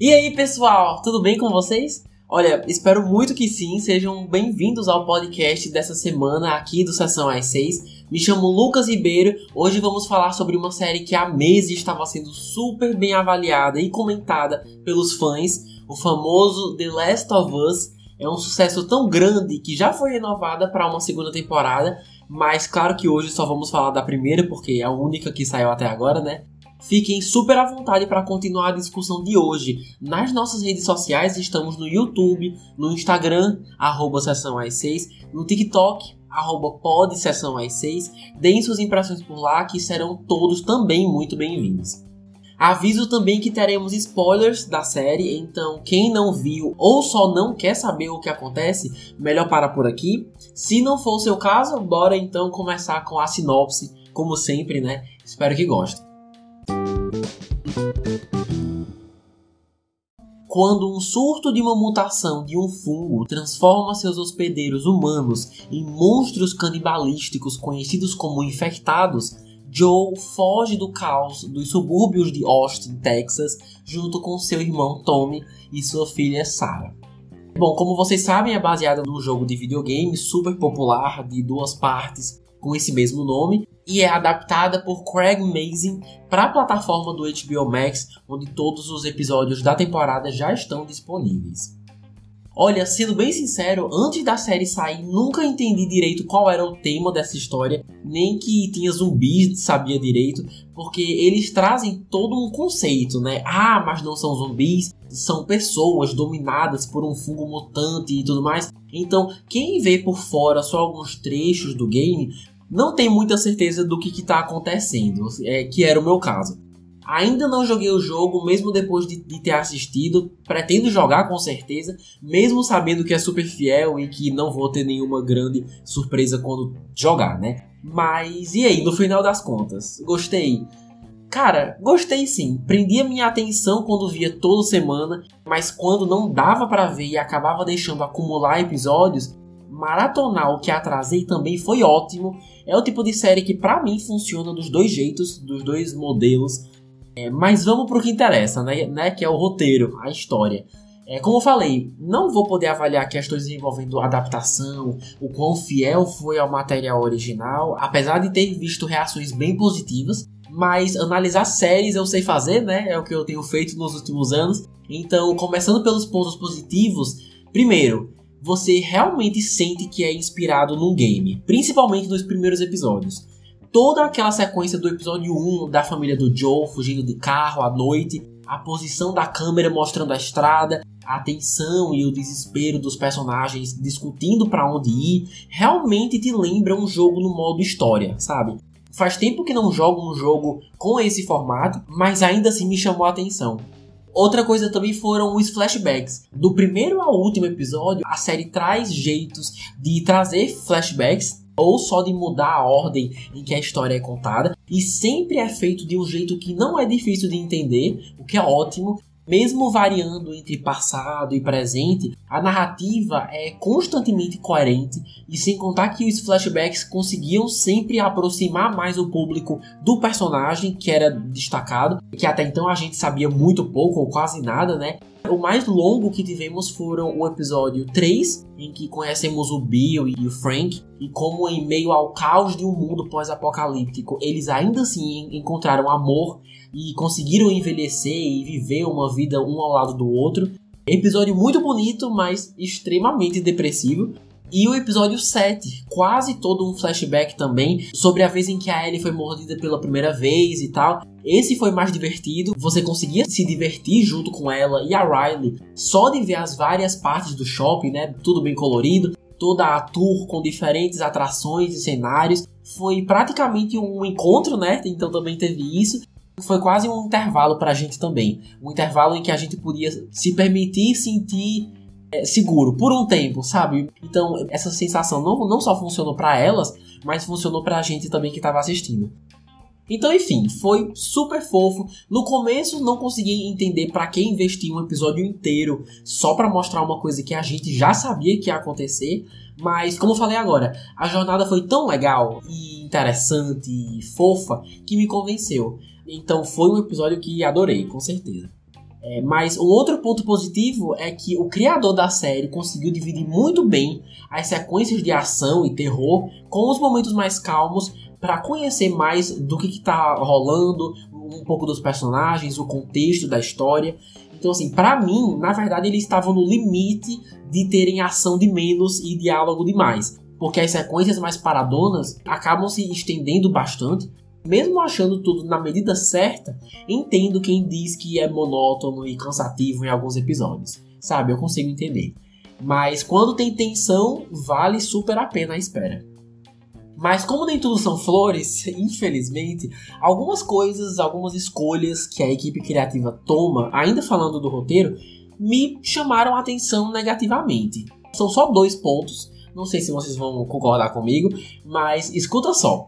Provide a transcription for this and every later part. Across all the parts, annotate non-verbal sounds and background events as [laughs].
E aí, pessoal, tudo bem com vocês? Olha, espero muito que sim, sejam bem-vindos ao podcast dessa semana aqui do Sessão às 6. Me chamo Lucas Ribeiro, hoje vamos falar sobre uma série que há meses estava sendo super bem avaliada e comentada pelos fãs, o famoso The Last of Us. É um sucesso tão grande que já foi renovada para uma segunda temporada, mas claro que hoje só vamos falar da primeira porque é a única que saiu até agora, né? Fiquem super à vontade para continuar a discussão de hoje. Nas nossas redes sociais estamos no YouTube, no Instagram, arroba Sessão às 6, no TikTok, arroba pod Sessão às 6. Deem suas impressões por lá que serão todos também muito bem-vindos. Aviso também que teremos spoilers da série, então quem não viu ou só não quer saber o que acontece, melhor parar por aqui. Se não for o seu caso, bora então começar com a sinopse, como sempre, né? Espero que gostem. Quando um surto de uma mutação de um fungo transforma seus hospedeiros humanos em monstros canibalísticos conhecidos como infectados, Joe foge do caos dos subúrbios de Austin, Texas, junto com seu irmão Tommy e sua filha Sarah. Bom, como vocês sabem, é baseada num jogo de videogame super popular de duas partes com esse mesmo nome e é adaptada por Craig Mazin para a plataforma do HBO Max, onde todos os episódios da temporada já estão disponíveis. Olha, sendo bem sincero, antes da série sair, nunca entendi direito qual era o tema dessa história, nem que tinha zumbis, sabia direito, porque eles trazem todo um conceito, né? Ah, mas não são zumbis, são pessoas dominadas por um fungo mutante e tudo mais. Então, quem vê por fora só alguns trechos do game não tem muita certeza do que está acontecendo, é, que era o meu caso. Ainda não joguei o jogo, mesmo depois de, de, ter assistido. Pretendo jogar com certeza, mesmo sabendo que é super fiel e que não vou ter nenhuma grande surpresa quando jogar, né? Mas e aí, no final das contas, gostei? Cara, gostei sim. Prendia minha atenção quando via toda semana, mas quando não dava para ver e acabava deixando acumular episódios, maratonar o que atrasei também foi ótimo. É o tipo de série que para mim funciona dos dois jeitos, dos dois modelos. É, mas vamos pro que interessa, né, né? Que é o roteiro, a história. É, como eu falei, não vou poder avaliar questões envolvendo adaptação, o quão fiel foi ao material original, apesar de ter visto reações bem positivas. Mas analisar séries eu sei fazer, né? É o que eu tenho feito nos últimos anos. Então, começando pelos pontos positivos, primeiro, você realmente sente que é inspirado num game, principalmente nos primeiros episódios. Toda aquela sequência do episódio 1 da família do Joe fugindo de carro à noite, a posição da câmera mostrando a estrada, a tensão e o desespero dos personagens discutindo para onde ir, realmente te lembra um jogo no modo história, sabe? Faz tempo que não jogo um jogo com esse formato, mas ainda assim me chamou a atenção. Outra coisa também foram os flashbacks. Do primeiro ao último episódio, a série traz jeitos de trazer flashbacks ou só de mudar a ordem em que a história é contada, e sempre é feito de um jeito que não é difícil de entender, o que é ótimo, mesmo variando entre passado e presente, a narrativa é constantemente coerente e sem contar que os flashbacks conseguiam sempre aproximar mais o público do personagem que era destacado, que até então a gente sabia muito pouco ou quase nada, né? O mais longo que tivemos foram o episódio 3, em que conhecemos o Bill e o Frank, e como em meio ao caos de um mundo pós-apocalíptico, eles ainda assim encontraram amor e conseguiram envelhecer e viver uma vida um ao lado do outro. Episódio muito bonito, mas extremamente depressivo. E o episódio 7, quase todo um flashback também, sobre a vez em que a Ellie foi mordida pela primeira vez e tal. Esse foi mais divertido, você conseguia se divertir junto com ela e a Riley, só de ver as várias partes do shopping, né? Tudo bem colorido, toda a tour com diferentes atrações e cenários. Foi praticamente um encontro, né? Então também teve isso foi quase um intervalo para a gente também. Um intervalo em que a gente podia se permitir sentir é, seguro por um tempo, sabe? Então, essa sensação não, não só funcionou para elas, mas funcionou para a gente também que estava assistindo. Então, enfim, foi super fofo. No começo não consegui entender para que investir um episódio inteiro só para mostrar uma coisa que a gente já sabia que ia acontecer, mas como eu falei agora, a jornada foi tão legal e interessante e fofa que me convenceu. Então foi um episódio que adorei, com certeza. É, mas um outro ponto positivo é que o criador da série conseguiu dividir muito bem as sequências de ação e terror com os momentos mais calmos para conhecer mais do que está rolando, um pouco dos personagens, o contexto da história. Então, assim, para mim, na verdade, eles estavam no limite de terem ação de menos e diálogo de mais. Porque as sequências mais paradonas acabam se estendendo bastante mesmo achando tudo na medida certa, entendo quem diz que é monótono e cansativo em alguns episódios. Sabe, eu consigo entender. Mas quando tem tensão, vale super a pena a espera. Mas como nem tudo são flores, [laughs] infelizmente, algumas coisas, algumas escolhas que a equipe criativa toma, ainda falando do roteiro, me chamaram a atenção negativamente. São só dois pontos, não sei se vocês vão concordar comigo, mas escuta só.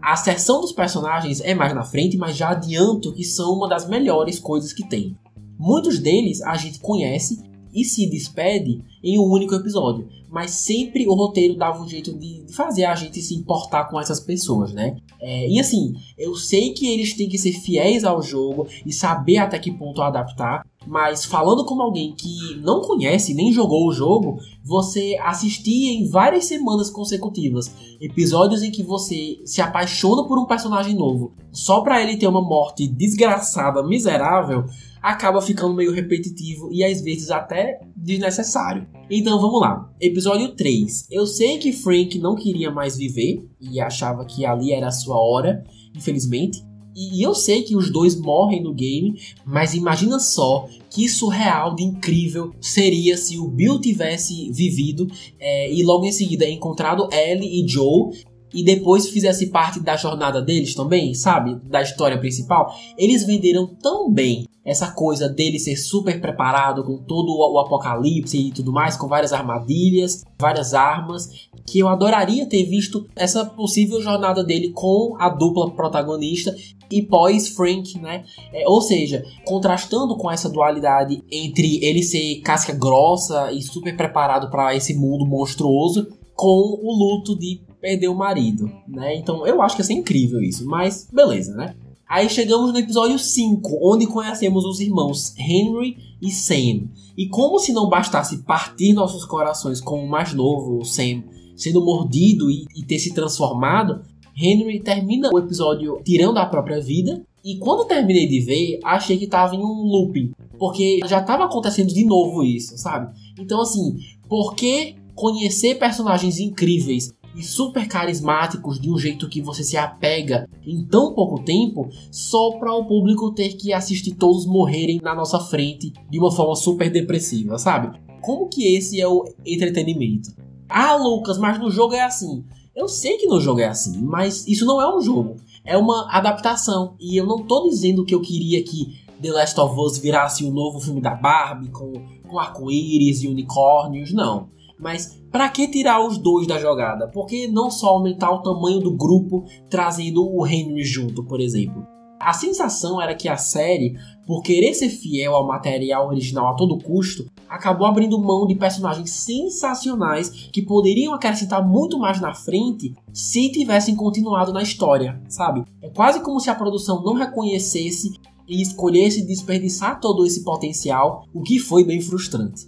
A seção dos personagens é mais na frente, mas já adianto que são uma das melhores coisas que tem. Muitos deles a gente conhece e se despede em um único episódio, mas sempre o roteiro dava um jeito de, fazer a gente se importar com essas pessoas, né? É, e assim, eu sei que eles têm que ser fiéis ao jogo e saber até que ponto adaptar, mas falando como alguém que não conhece nem jogou o jogo, você assistia em várias semanas consecutivas episódios em que você se apaixona por um personagem novo, só para ele ter uma morte desgraçada, miserável, acaba ficando meio repetitivo e às vezes até desnecessário. Então vamos lá. Episódio 3. Eu sei que Frank não queria mais viver e achava que ali era a sua hora, infelizmente. E eu sei que os dois morrem no game, mas imagina só que surreal de incrível seria se o Bill tivesse vivido é, e logo em seguida encontrado Ellie e Joe e depois fizesse parte da jornada deles também, sabe? Da história principal. Eles venderam tão bem essa coisa dele ser super preparado com todo o apocalipse e tudo mais, com várias armadilhas, várias armas, que eu adoraria ter visto essa possível jornada dele com a dupla protagonista e pós Frank, né? É, ou seja, contrastando com essa dualidade entre ele ser casca grossa e super preparado para esse mundo monstruoso, com o luto de perder o marido, né? Então eu acho que ia ser incrível isso, mas beleza, né? Aí chegamos no episódio 5, onde conhecemos os irmãos Henry e Sam. E como se não bastasse partir nossos corações com o mais novo, Sam, sendo mordido e, e ter se transformado, Henry termina o episódio tirando a própria vida. E quando terminei de ver, achei que tava em um looping. Porque já tava acontecendo de novo isso, sabe? Então, assim, por que conhecer personagens incríveis e super carismáticos de um jeito que você se apega em tão pouco tempo, só para o público ter que assistir todos morrerem na nossa frente de uma forma super depressiva, sabe? Como que esse é o entretenimento? Ah, Lucas, mas no jogo é assim. Eu sei que no jogo é assim, mas isso não é um jogo. É uma adaptação. E eu não tô dizendo que eu queria que The Last of Us virasse o um novo filme da Barbie com, com arco-íris e unicórnios, não. Mas para que tirar os dois da jogada? Por que não só aumentar o tamanho do grupo trazendo o Henry junto, por exemplo? A sensação era que a série, por querer ser fiel ao material original a todo custo, acabou abrindo mão de personagens sensacionais que poderiam acrescentar muito mais na frente se tivessem continuado na história, sabe? É quase como se a produção não reconhecesse e escolhesse desperdiçar todo esse potencial, o que foi bem frustrante.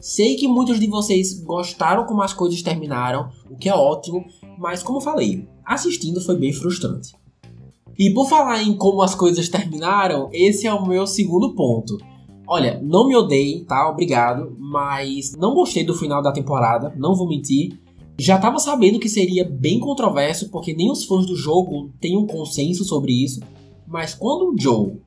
Sei que muitos de vocês gostaram como as coisas terminaram, o que é ótimo, mas como falei, assistindo foi bem frustrante. E por falar em como as coisas terminaram, esse é o meu segundo ponto. Olha, não me odeiem, tá? Obrigado, mas não gostei do final da temporada, não vou mentir. Já tava sabendo que seria bem controverso, porque nem os fãs do jogo têm um consenso sobre isso. Mas quando o Joe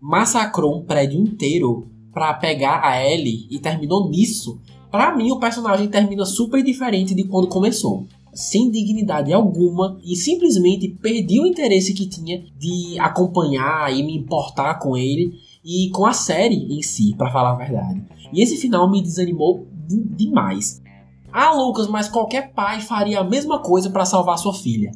massacrou um prédio inteiro para pegar a Ellie e terminou nisso, para mim o personagem termina super diferente de quando começou. Sem dignidade alguma e simplesmente perdi o interesse que tinha de acompanhar e me importar com ele e com a série em si, para falar a verdade. E esse final me desanimou demais. Ah, Lucas, mas qualquer pai faria a mesma coisa para salvar sua filha.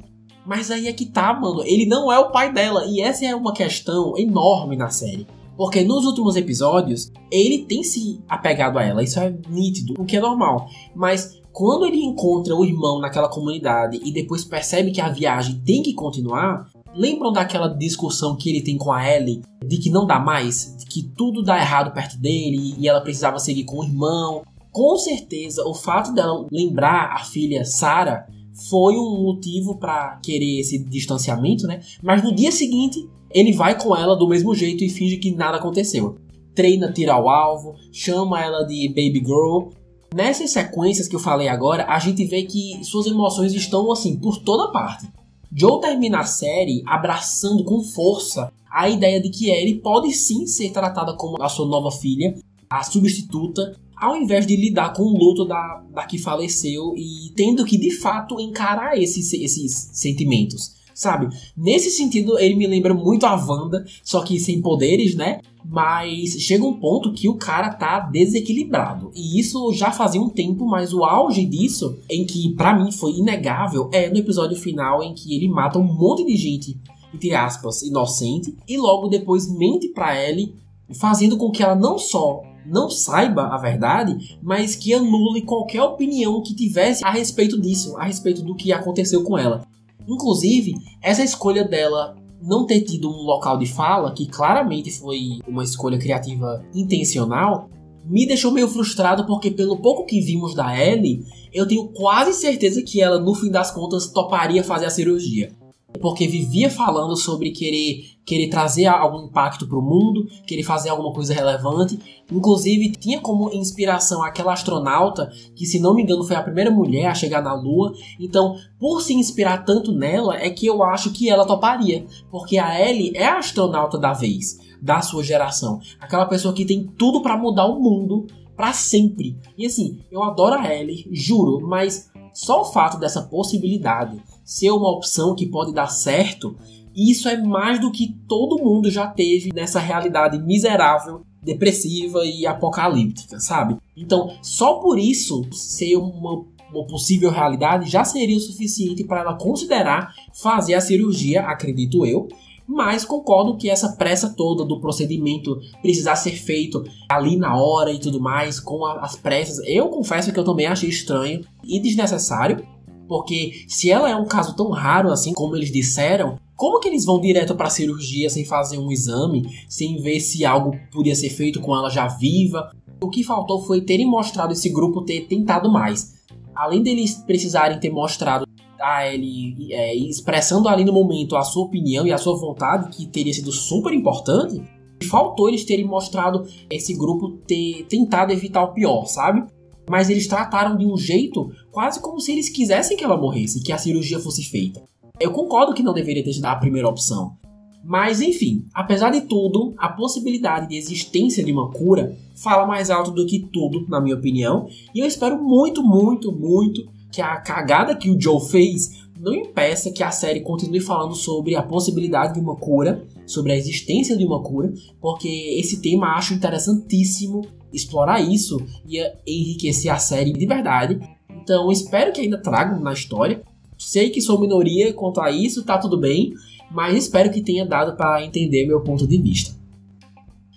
Mas aí é que tá, mano. Ele não é o pai dela. E essa é uma questão enorme na série. Porque nos últimos episódios, ele tem se apegado a ela, isso é nítido, o que é normal. Mas quando ele encontra o irmão naquela comunidade e depois percebe que a viagem tem que continuar, lembram daquela discussão que ele tem com a Ellie de que não dá mais, de que tudo dá errado perto dele e ela precisava seguir com o irmão? Com certeza, o fato dela lembrar a filha Sarah foi um motivo para querer esse distanciamento, né? Mas no dia seguinte, ele vai com ela do mesmo jeito e finge que nada aconteceu. Treina, tira o alvo, chama ela de baby girl. Nessas sequências que eu falei agora, a gente vê que suas emoções estão assim por toda parte. Joe termina a série abraçando com força a ideia de que Ellie pode sim ser tratada como a sua nova filha, a substituta, ao invés de lidar com o luto da, da que faleceu e tendo que de fato encarar esses, esses sentimentos. Sabe? Nesse sentido, ele me lembra muito a Wanda, só que sem poderes, né? Mas chega um ponto que o cara tá desequilibrado. E isso já fazia um tempo, mas o auge disso, em que para mim foi inegável, é no episódio final em que ele mata um monte de gente, entre aspas, inocente, e logo depois mente pra Ellie, fazendo com que ela não só não saiba a verdade, mas que anule qualquer opinião que tivesse a respeito disso, a respeito do que aconteceu com ela. Inclusive, essa escolha dela não ter tido um local de fala, que claramente foi uma escolha criativa intencional, me deixou meio frustrado porque pelo pouco que vimos da Ellie, eu tenho quase certeza que ela no fim das contas toparia fazer a cirurgia porque vivia falando sobre querer querer trazer algum impacto para o mundo, querer fazer alguma coisa relevante. Inclusive, tinha como inspiração aquela astronauta que, se não me engano, foi a primeira mulher a chegar na Lua. Então, por se inspirar tanto nela, é que eu acho que ela toparia, porque a Ellie é a astronauta da vez, da sua geração, aquela pessoa que tem tudo para mudar o mundo para sempre. E assim, eu adoro a Ellie, juro, mas só o fato dessa possibilidade ser uma opção que pode dar certo, isso é mais do que todo mundo já teve nessa realidade miserável, depressiva e apocalíptica, sabe? Então, só por isso ser uma, uma possível realidade já seria o suficiente para ela considerar fazer a cirurgia, acredito eu. Mas concordo que essa pressa toda do procedimento precisar ser feito ali na hora e tudo mais, com as pressas, eu confesso que eu também achei estranho e desnecessário. Porque se ela é um caso tão raro assim como eles disseram, como que eles vão direto para a cirurgia sem fazer um exame, sem ver se algo podia ser feito com ela já viva? O que faltou foi terem mostrado esse grupo ter tentado mais. Além deles precisarem ter mostrado a ele é, expressando ali no momento a sua opinião e a sua vontade, que teria sido super importante, faltou eles terem mostrado esse grupo ter tentado evitar o pior, sabe? Mas eles trataram de um jeito quase como se eles quisessem que ela morresse, que a cirurgia fosse feita. Eu concordo que não deveria ter sido a primeira opção. Mas enfim, apesar de tudo, a possibilidade de existência de uma cura fala mais alto do que tudo, na minha opinião, e eu espero muito, muito, muito que a cagada que o Joe fez não impeça que a série continue falando sobre a possibilidade de uma cura, sobre a existência de uma cura, porque esse tema acho interessantíssimo explorar isso e enriquecer a série de verdade. Então espero que ainda tragam na história. Sei que sou minoria quanto a isso, tá tudo bem, mas espero que tenha dado para entender meu ponto de vista.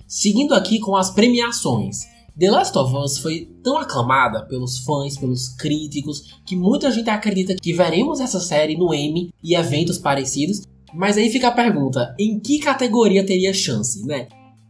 Seguindo aqui com as premiações. The Last of Us foi tão aclamada pelos fãs, pelos críticos, que muita gente acredita que veremos essa série no Emmy e eventos parecidos. Mas aí fica a pergunta: em que categoria teria chance, né?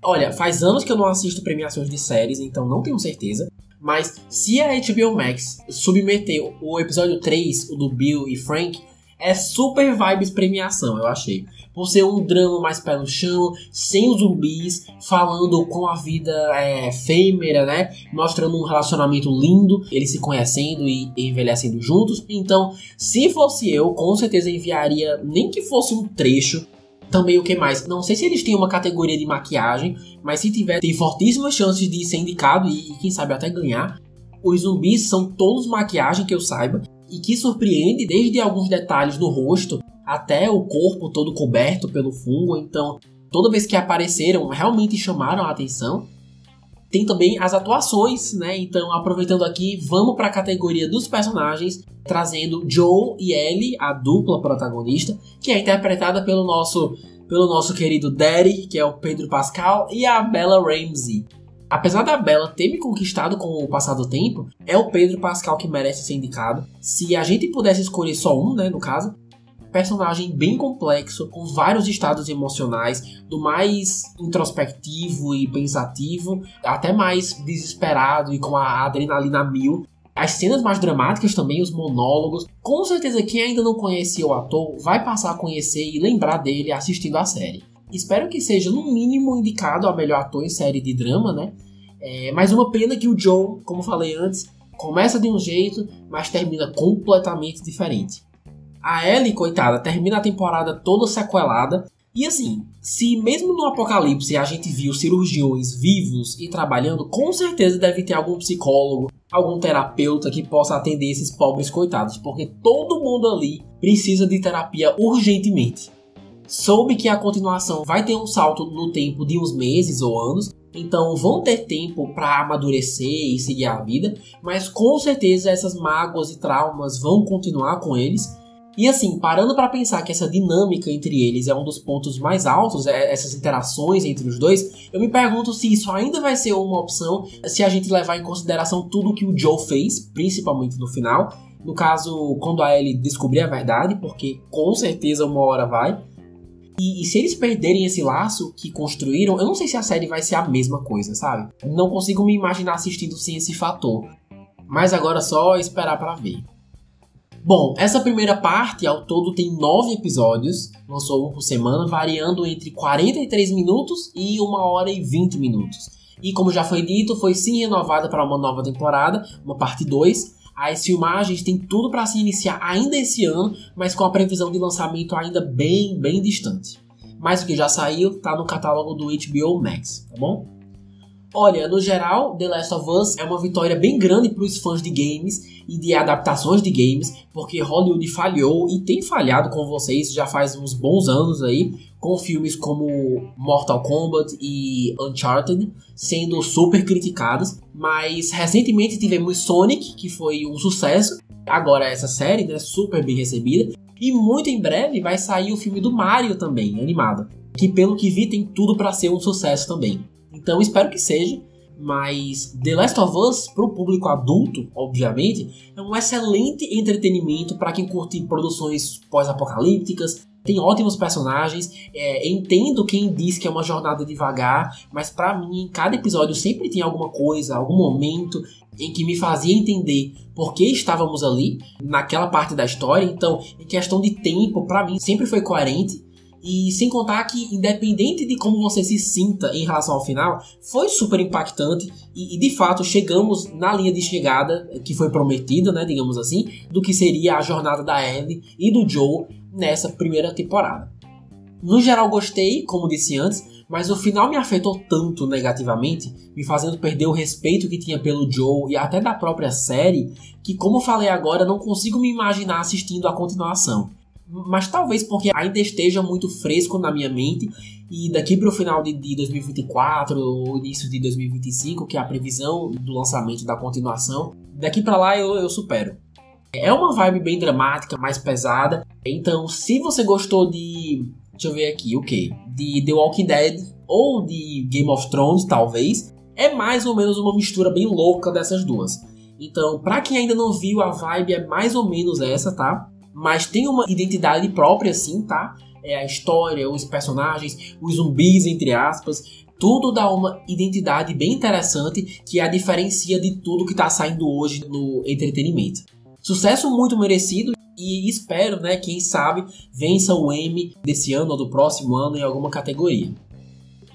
Olha, faz anos que eu não assisto premiações de séries, então não tenho certeza. Mas se a HBO Max submeter o episódio 3, o do Bill e Frank, é super vibes premiação, eu achei. Por ser um drama mais pé no chão, sem os zumbis, falando com a vida é, efêmera, né? Mostrando um relacionamento lindo, eles se conhecendo e envelhecendo juntos. Então, se fosse eu, com certeza enviaria, nem que fosse um trecho também o que mais? Não sei se eles têm uma categoria de maquiagem, mas se tiver, tem fortíssimas chances de ser indicado e, e quem sabe até ganhar. Os zumbis são todos maquiagem que eu saiba e que surpreende desde alguns detalhes no rosto até o corpo todo coberto pelo fungo. Então, toda vez que apareceram, realmente chamaram a atenção. Tem também as atuações, né? Então, aproveitando aqui, vamos para a categoria dos personagens, trazendo Joe e Ellie, a dupla protagonista, que é interpretada pelo nosso pelo nosso querido Daddy, que é o Pedro Pascal, e a Bella Ramsey. Apesar da Bela ter me conquistado com o passar do tempo, é o Pedro Pascal que merece ser indicado. Se a gente pudesse escolher só um, né, no caso, personagem bem complexo, com vários estados emocionais, do mais introspectivo e pensativo, até mais desesperado e com a adrenalina mil. As cenas mais dramáticas também, os monólogos. Com certeza quem ainda não conhecia o ator vai passar a conhecer e lembrar dele assistindo a série. Espero que seja, no mínimo, indicado a melhor ator em série de drama, né? É, mas uma pena que o Joe, como falei antes, começa de um jeito, mas termina completamente diferente. A Ellie, coitada, termina a temporada toda sequelada. E assim, se mesmo no Apocalipse a gente viu cirurgiões vivos e trabalhando, com certeza deve ter algum psicólogo, algum terapeuta que possa atender esses pobres coitados, porque todo mundo ali precisa de terapia urgentemente soube que a continuação vai ter um salto no tempo de uns meses ou anos, então vão ter tempo para amadurecer e seguir a vida, mas com certeza essas mágoas e traumas vão continuar com eles. E assim, parando para pensar que essa dinâmica entre eles é um dos pontos mais altos, é, essas interações entre os dois, eu me pergunto se isso ainda vai ser uma opção se a gente levar em consideração tudo que o Joe fez, principalmente no final. No caso, quando a Ellie descobrir a verdade, porque com certeza uma hora vai. E, e, se eles perderem esse laço que construíram, eu não sei se a série vai ser a mesma coisa, sabe? Não consigo me imaginar assistindo sem esse fator. Mas agora é só esperar para ver. Bom, essa primeira parte ao todo tem nove episódios, lançou um por semana, variando entre 43 minutos e 1 hora e 20 minutos. E como já foi dito, foi sim renovada para uma nova temporada, uma parte 2, as filmagens têm tudo para se iniciar ainda esse ano, mas com a previsão de lançamento ainda bem, bem distante. Mas o que já saiu tá no catálogo do HBO Max, tá bom? Olha, no geral, The Last of Us é uma vitória bem grande para os fãs de games e de adaptações de games, porque Hollywood falhou e tem falhado com vocês já faz uns bons anos aí, com filmes como Mortal Kombat e Uncharted sendo super criticados, mas recentemente tivemos Sonic, que foi um sucesso, agora essa série, né, super bem recebida, e muito em breve vai sair o filme do Mario também, animado, que pelo que vi tem tudo para ser um sucesso também. Então espero que seja, mas The Last of Us, para o público adulto, obviamente, é um excelente entretenimento para quem curte produções pós-apocalípticas. Tem ótimos personagens. É, entendo quem diz que é uma jornada devagar, mas para mim, em cada episódio sempre tem alguma coisa, algum momento em que me fazia entender por que estávamos ali, naquela parte da história. Então, em questão de tempo, para mim sempre foi coerente. E sem contar que, independente de como você se sinta em relação ao final, foi super impactante e, e, de fato chegamos na linha de chegada que foi prometida, né, digamos assim, do que seria a jornada da Ellie e do Joe nessa primeira temporada. No geral gostei, como disse antes, mas o final me afetou tanto negativamente, me fazendo perder o respeito que tinha pelo Joe e até da própria série, que como falei agora, não consigo me imaginar assistindo a continuação mas talvez porque ainda esteja muito fresco na minha mente e daqui para o final de, de 2024 ou início de 2025, que é a previsão do lançamento da continuação, daqui para lá eu, eu supero. É uma vibe bem dramática, mais pesada. Então, se você gostou de. Deixa eu ver aqui, o okay, que? De The Walking Dead ou de Game of Thrones, talvez. É mais ou menos uma mistura bem louca dessas duas. Então, para quem ainda não viu, a vibe é mais ou menos essa, tá? Mas tem uma identidade própria, sim, tá? É a história, os personagens, os zumbis, entre aspas, tudo dá uma identidade bem interessante que a diferencia de tudo que está saindo hoje no entretenimento. Sucesso muito merecido e espero, né, quem sabe, vença o M desse ano ou do próximo ano em alguma categoria.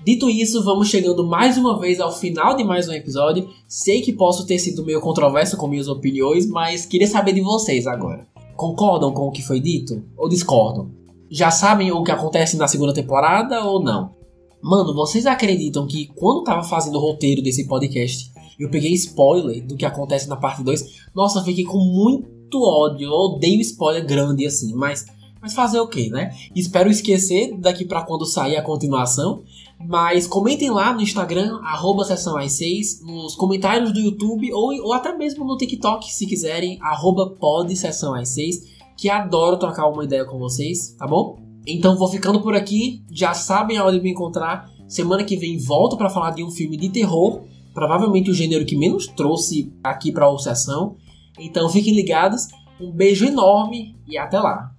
Dito isso, vamos chegando mais uma vez ao final de mais um episódio. Sei que posso ter sido meio controverso com minhas opiniões, mas queria saber de vocês agora. Concordam com o que foi dito? Ou discordam? Já sabem o que acontece na segunda temporada ou não? Mano, vocês acreditam que quando tava fazendo o roteiro desse podcast, eu peguei spoiler do que acontece na parte 2? Nossa, fiquei com muito ódio. Eu odeio spoiler grande assim, mas mas fazer o que, né? Espero esquecer daqui para quando sair a continuação. Mas comentem lá no Instagram, arroba sessão 6, nos comentários do YouTube ou, ou até mesmo no TikTok, se quiserem, arroba sessão 6, que adoro trocar uma ideia com vocês, tá bom? Então vou ficando por aqui, já sabem aonde me encontrar. Semana que vem volto para falar de um filme de terror provavelmente o gênero que menos trouxe aqui para a sessão. Então fiquem ligados, um beijo enorme e até lá!